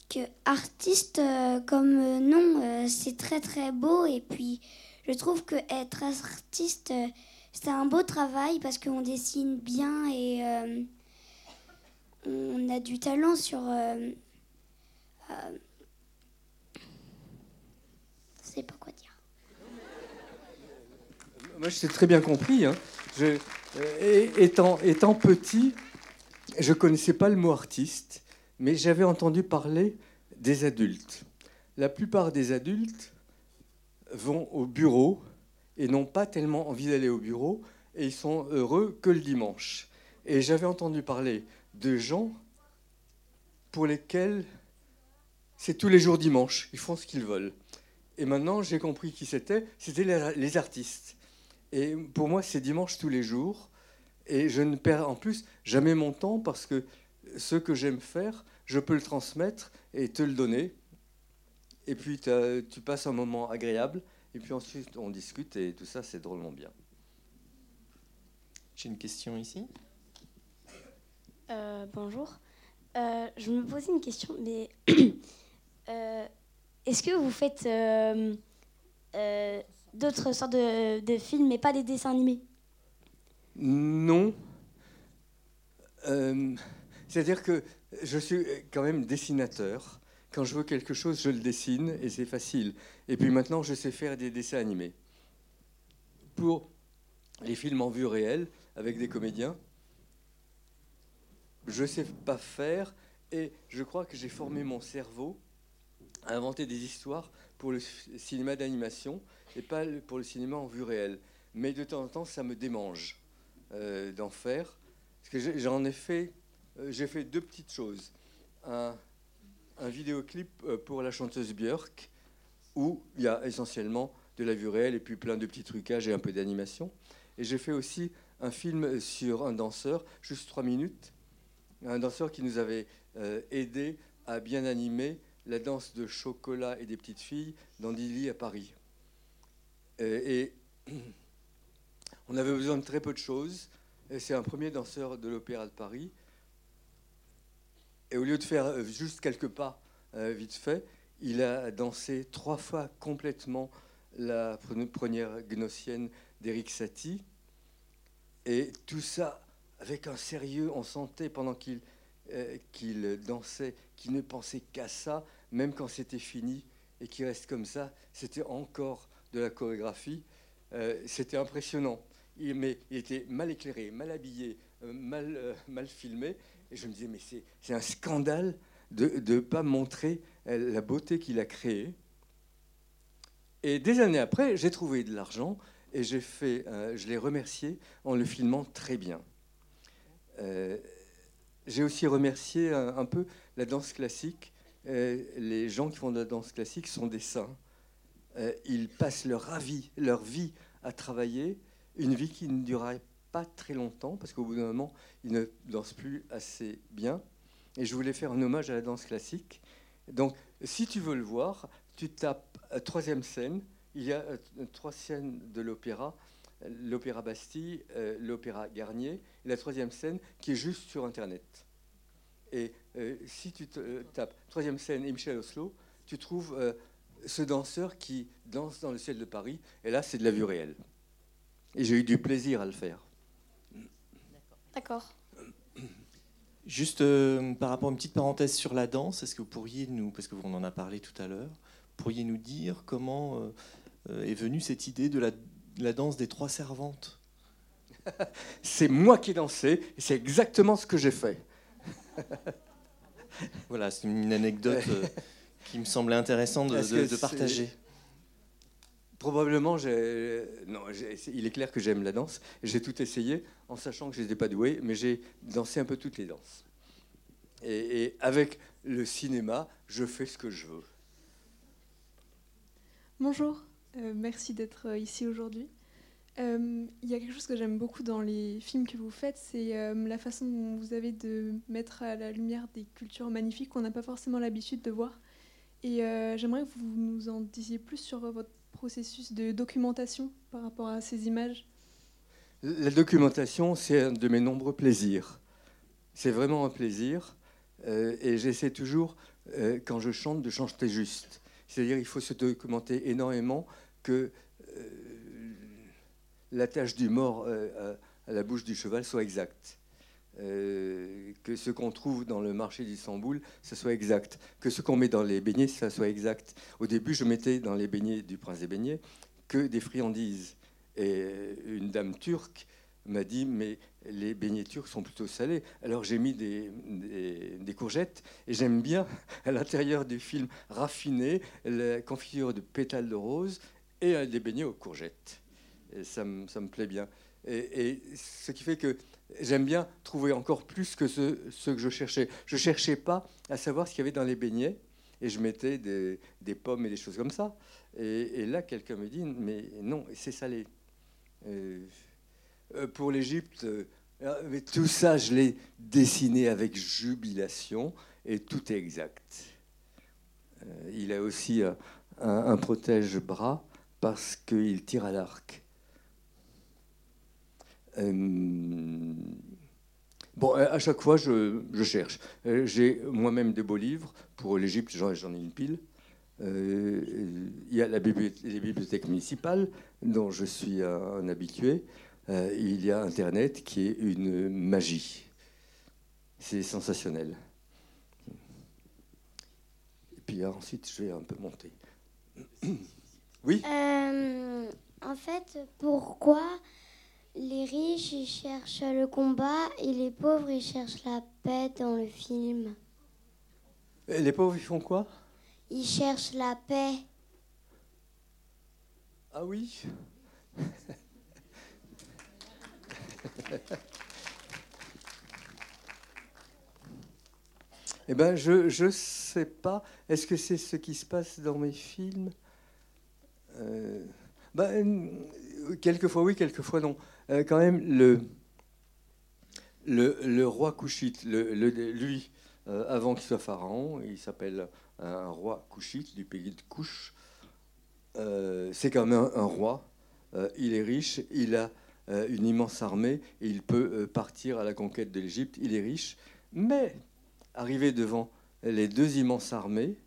que artiste euh, comme nom, c'est très très beau. Et puis, je trouve que être artiste, c'est un beau travail parce qu'on dessine bien et euh, on a du talent sur. Euh, euh, sais pas quoi. Moi, je t'ai très bien compris. Hein. Je, étant, petit, je connaissais pas le mot artiste, mais j'avais entendu parler des adultes. La plupart des adultes vont au bureau et n'ont pas tellement envie d'aller au bureau et ils sont heureux que le dimanche. Et j'avais entendu parler de gens pour lesquels c'est tous les jours dimanche, ils font ce qu'ils veulent. Et maintenant, j'ai compris qui c'était, c'était les artistes. Et pour moi, c'est dimanche tous les jours. Et je ne perds en plus jamais mon temps parce que ce que j'aime faire, je peux le transmettre et te le donner. Et puis tu passes un moment agréable. Et puis ensuite, on discute et tout ça, c'est drôlement bien. J'ai une question ici. Euh, bonjour. Euh, je me posais une question, mais euh, est-ce que vous faites d'autres sortes de, films, mais pas des dessins animés Non. C'est-à-dire que je suis quand même dessinateur. Quand je veux quelque chose, je le dessine et c'est facile. Et puis maintenant, je sais faire des dessins animés. Pour les films en vue réelle, avec des comédiens, je ne sais pas faire et je crois que j'ai formé mon cerveau à inventer des histoires pour le cinéma d'animation et pas pour le cinéma en vue réelle. Mais de temps en temps, ça me démange euh, d'en faire. J'en ai fait, euh, j'ai fait deux petites choses. Un, un vidéoclip euh, pour la chanteuse Björk, où il y a essentiellement de la vue réelle et puis plein de petits trucages et un peu d'animation. Et j'ai fait aussi un film sur un danseur, juste trois minutes, un danseur qui nous avait aidé à bien animer la danse de chocolat et des petites filles dans Dilly à Paris. Euh, et On avait besoin de très peu de choses. C'est un premier danseur de l'Opéra de Paris. Et au lieu de faire euh, juste quelques pas euh, vite fait, il a dansé trois fois complètement la première gnossienne d'Eric Satie. Et tout ça avec un sérieux, on sentait pendant qu'il euh, dansait, qu'il ne pensait qu'à ça, même quand c'était fini, et qu'il reste comme ça, c'était encore de la chorégraphie. Euh, c'était impressionnant. Il, mais il était mal éclairé, mal habillé, euh, mal, mal filmé. Et je me disais, mais c'est un scandale de ne pas montrer la beauté qu'il a créée. Et des années après, j'ai trouvé de l'argent et j'ai fait, je l'ai remercié en le filmant très bien. Euh, j'ai aussi remercié un, peu la danse classique. Euh, les gens qui font de la danse classique sont des saints. Euh, ils passent leur vie, leur vie à travailler, une vie qui ne durerait pas très longtemps, parce qu'au bout d'un moment, ils ne dansent plus assez bien. Et je voulais faire un hommage à la danse classique. Donc, si tu veux le voir, tu tapes troisième scène. Il y a trois scènes de l'opéra l'Opéra Bastille, euh, l'Opéra Garnier, et la troisième scène qui est juste sur Internet. Et euh, si tu euh, tapes troisième scène et Michel Oslo, tu trouves ce danseur qui danse dans le ciel de Paris, et là c'est de la vue réelle. Et j'ai eu du plaisir à le faire. D'accord. Juste par rapport à une petite parenthèse sur la danse, est-ce que vous pourriez nous, parce que vous en a parlé tout à l'heure, pourriez nous dire comment est venue cette idée de la la danse des trois servantes? C'est moi qui ai dansé, et c'est exactement ce que j'ai fait. voilà, c'est une anecdote euh, qui me semblait intéressante de, partager. Probablement, non, il est clair que j'aime la danse. J'ai tout essayé en sachant que je n'étais pas doué, mais j'ai dansé un peu toutes les danses. Et, et, avec le cinéma, je fais ce que je veux. Bonjour, euh, merci d'être euh, ici aujourd'hui. Euh, il y a quelque chose que j'aime beaucoup dans les films que vous faites, c'est la façon dont vous avez de mettre à la lumière des cultures magnifiques qu'on n'a pas forcément l'habitude de voir. Et j'aimerais que vous nous en disiez plus sur votre processus de documentation par rapport à ces images. La documentation, c'est un de mes nombreux plaisirs. C'est vraiment un plaisir. et j'essaie toujours, quand je chante, de chanter juste. C'est-à-dire il faut se documenter énormément que euh, la tâche du mort euh, à, la bouche du cheval soit exacte. Euh, que ce qu'on trouve dans le marché d'Istanbul, ça soit exact. Que ce qu'on met dans les beignets, ça soit exact. Au début, je mettais dans les beignets du prince des beignets que des friandises. Et une dame turque m'a dit, mais les beignets turcs sont plutôt salés. Alors j'ai mis des, courgettes et j'aime bien à l'intérieur du film raffiner la confiture de pétales de rose et des beignets aux courgettes. Ça me plaît bien. Et, ce qui fait que j'aime bien trouver encore plus que ce, que je cherchais. Je ne cherchais pas à savoir ce qu'il y avait dans les beignets et je mettais des, pommes et des choses comme ça. Et, là, quelqu'un me dit, mais non, c'est salé. Euh, pour l'Égypte, euh, tout ça, je l'ai dessiné avec jubilation et tout est exact. Euh, il a aussi un, un protège-bras parce qu'il tire à l'arc. Euh, bon, à chaque fois, je, cherche. Euh, j'ai moi-même des beaux livres. Pour l'Égypte, j'en ai une pile. Euh, il y a la bibliothèque, les bibliothèques municipales, dont je suis un, habitué. il y a Internet, qui est une magie. C'est sensationnel. Et puis ensuite, je vais un peu monter. Oui? Euh, En fait, pourquoi les riches ils cherchent le combat et les pauvres ils cherchent la paix dans le film Les pauvres ils font quoi? Ils cherchent la paix. Ah oui? Eh bien, je ne sais pas. Est-ce que c'est ce qui se passe dans mes films? Euh, ben, quelquefois oui, quelquefois non. Euh, quand même, le, le, roi Couchite, le, lui, euh, avant qu'il soit pharaon, il s'appelle un roi Couchite du pays de Couche. c'est quand même un, roi. il est riche. Il a une immense armée et il peut partir à la conquête de l'Égypte. Il est riche, mais arrivé devant les deux immenses armées,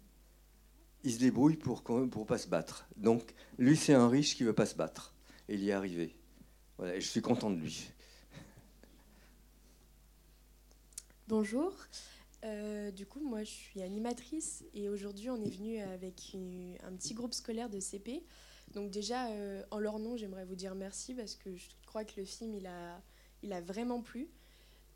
il se débrouille pour ne pas se battre. Donc, lui, c'est un riche qui ne veut pas se battre. Et il y est arrivé. Je suis content de lui. Bonjour. Euh, du coup, moi, je suis animatrice et aujourd'hui, on est venu avec un petit groupe scolaire de CP. Donc déjà, euh, en leur nom, j'aimerais vous dire merci parce que je crois que le film, il a, il a vraiment plu.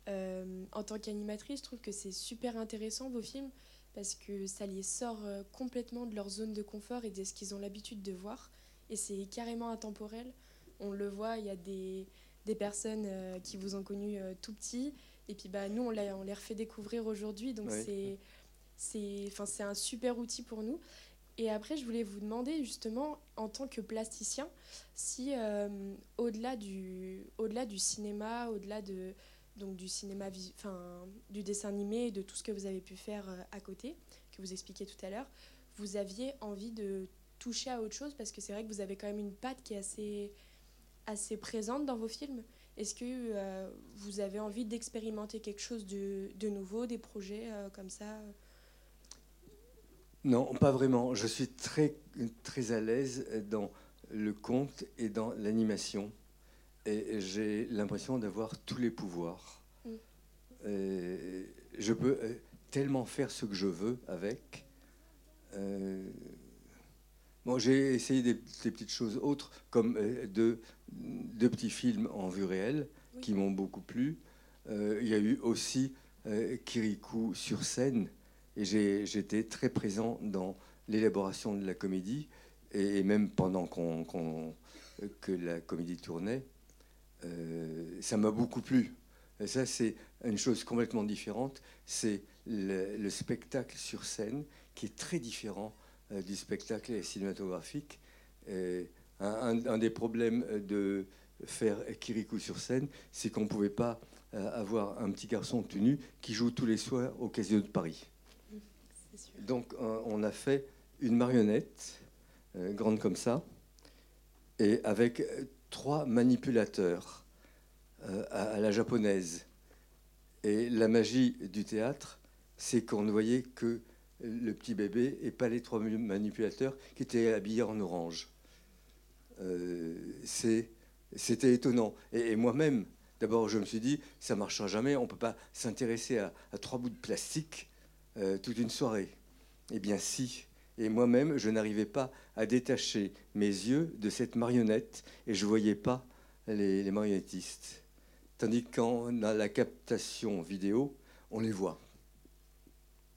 Euh, en tant qu'animatrice, je trouve que c'est super intéressant vos films parce que ça les sort complètement de leur zone de confort et de ce qu'ils ont l'habitude de voir. Et c'est carrément intemporel. On le voit, il y a des, des personnes euh, qui vous ont connu euh, tout petit. Et puis bah, nous, on, on les refait découvrir aujourd'hui. Donc c'est c'est un super outil pour nous. Et après, je voulais vous demander justement, en tant que plasticien, si au-delà du, au -delà du cinéma, au-delà de, donc du cinéma, enfin du dessin animé, de tout ce que vous avez pu faire euh, à côté, que vous expliquiez tout à l'heure, vous aviez envie de toucher à autre chose? Parce que c'est vrai que vous avez quand même une patte qui est assez, assez présente dans vos films. Est-ce que euh, vous avez envie d'expérimenter quelque chose de, de, nouveau, des projets euh, comme ça? Non, pas vraiment. Je suis très, très à l'aise dans le conte et dans l'animation et j'ai l'impression d'avoir tous les pouvoirs. Mm. je peux euh, tellement faire ce que je veux avec. Euh, bon, j'ai essayé des, petites choses autres, comme euh, deux, petits films en vue réelle qui m'ont beaucoup plu. il y a eu aussi Kirikou sur scène, et j'étais très présent dans l'élaboration de la comédie, et, même pendant qu'on que la comédie tournait. Euh, ça m'a beaucoup plu. Et ça, c'est une chose complètement différente. C'est le, spectacle sur scène qui est très différent euh, du spectacle cinématographique. un, des problèmes de faire Kirikou sur scène, c'est qu'on ne pouvait pas euh, avoir un petit garçon tenu qui joue tous les soirs au Casino de Paris. Donc, on a fait une marionnette grande comme ça, et avec trois manipulateurs euh, à, la japonaise. Et la magie du théâtre, c'est qu'on ne voyait que le petit bébé et pas les trois manipulateurs qui étaient habillés en orange. Euh, c'était étonnant. Et, moi-même, d'abord, je me suis dit, ça marchera jamais, on ne peut pas s'intéresser à, trois bouts de plastique euh, toute une soirée. Eh bien, si. Et moi-même, je n'arrivais pas à détacher mes yeux de cette marionnette et je ne voyais pas les, marionnettistes. Tandis que quand on a la captation vidéo, on les voit.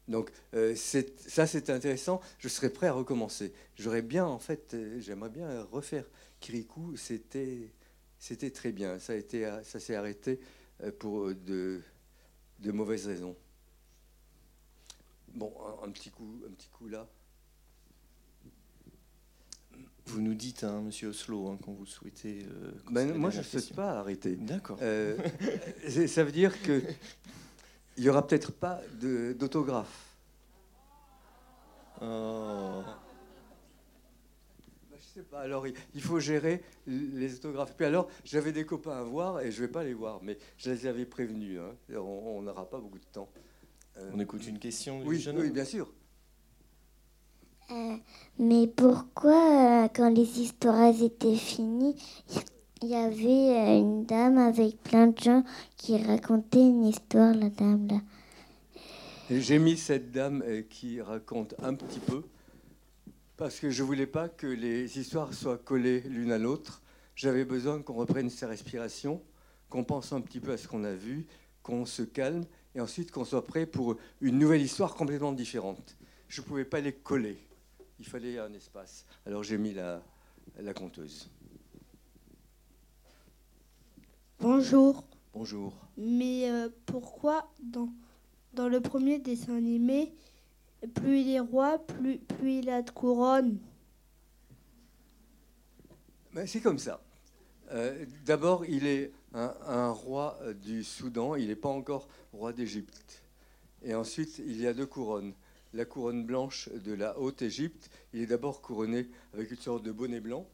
Donc euh, ça, c'est intéressant. Je serais prêt à recommencer. J'aurais bien, en fait, euh, j'aimerais bien refaire Kirikou. C'était, c'était très bien. Ça a été, ça s'est arrêté euh, pour de, de mauvaises raisons. Bon, un, petit coup, un petit coup là. Vous nous dites, hein, Monsieur Oslo, hein, quand vous souhaitez. Euh, ben, moi, je ne souhaite pas arrêter. D'accord. Euh, ça veut dire que il y aura peut-être pas d'autographe. Oh. Je sais pas. Alors, il faut gérer les autographes. Puis alors, j'avais des copains à voir et je vais pas les voir, mais je les avais prévenus. Hein. On n'aura pas beaucoup de temps. Euh, on écoute une question. Oui, oui, bien sûr. Euh, mais pourquoi, euh, quand les histoires étaient finies, il y avait euh, une dame avec plein de gens qui racontaient une histoire, la dame là J'ai mis cette dame qui raconte un petit peu parce que je voulais pas que les histoires soient collées l'une à l'autre. J'avais besoin qu'on reprenne sa respiration, qu'on pense un petit peu à ce qu'on a vu, qu'on se calme et ensuite qu'on soit prêt pour une nouvelle histoire complètement différente. Je ne pouvais pas les coller il fallait un espace. Alors j'ai mis la, la conteuse. Bonjour. Bonjour. Mais euh, pourquoi dans, dans le premier dessin animé, plus il est roi, plus, plus il a de couronne? Ben, C'est comme ça. Euh, d'abord, il est un, un, roi du Soudan, il n'est pas encore roi d'Égypte. Et ensuite, il y a deux couronnes la couronne blanche de la Haute-Égypte. Il est d'abord couronné avec une sorte de bonnet blanc.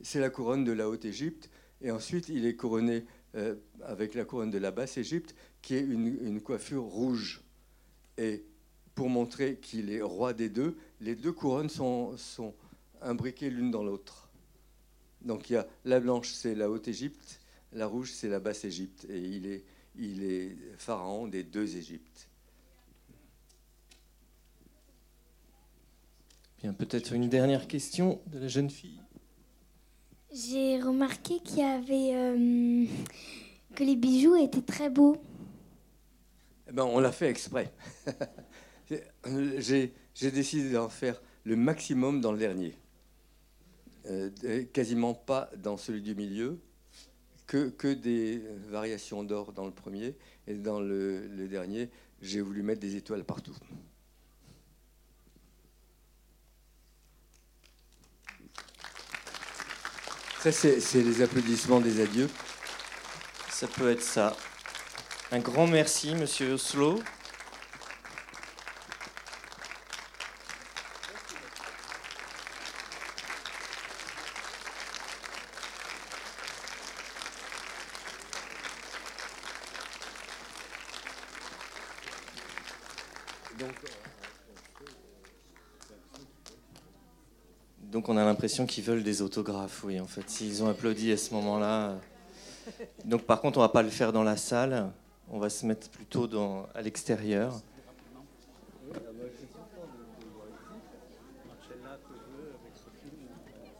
C'est la couronne de la Haute-Égypte. Et ensuite, il est couronné euh, avec la couronne de la Basse-Égypte, qui est une, coiffure rouge. Et pour montrer qu'il est roi des deux, les deux couronnes sont, imbriquées l'une dans l'autre. Donc il y a la blanche, c'est la Haute-Égypte, la rouge, c'est la Basse-Égypte. Et il est, il est pharaon des deux Égyptes. Bien, peut-être une dernière question de la jeune fille. J'ai remarqué qu'il y avait euh, que les bijoux étaient très beaux. Eh ben, on l'a fait exprès. J'ai décidé d'en faire le maximum dans le dernier. Euh, quasiment pas dans celui du milieu, que, des variations d'or dans le premier. Et dans le dernier, j'ai voulu mettre des étoiles partout. Ça, c'est les applaudissements des adieux. Ça peut être ça. Un grand merci, monsieur Oslo. Donc on a l'impression qu'ils veulent des autographes, oui, en fait, s'ils ont applaudi à ce moment-là. Donc par contre, on va pas le faire dans la salle, on va se mettre plutôt à l'extérieur.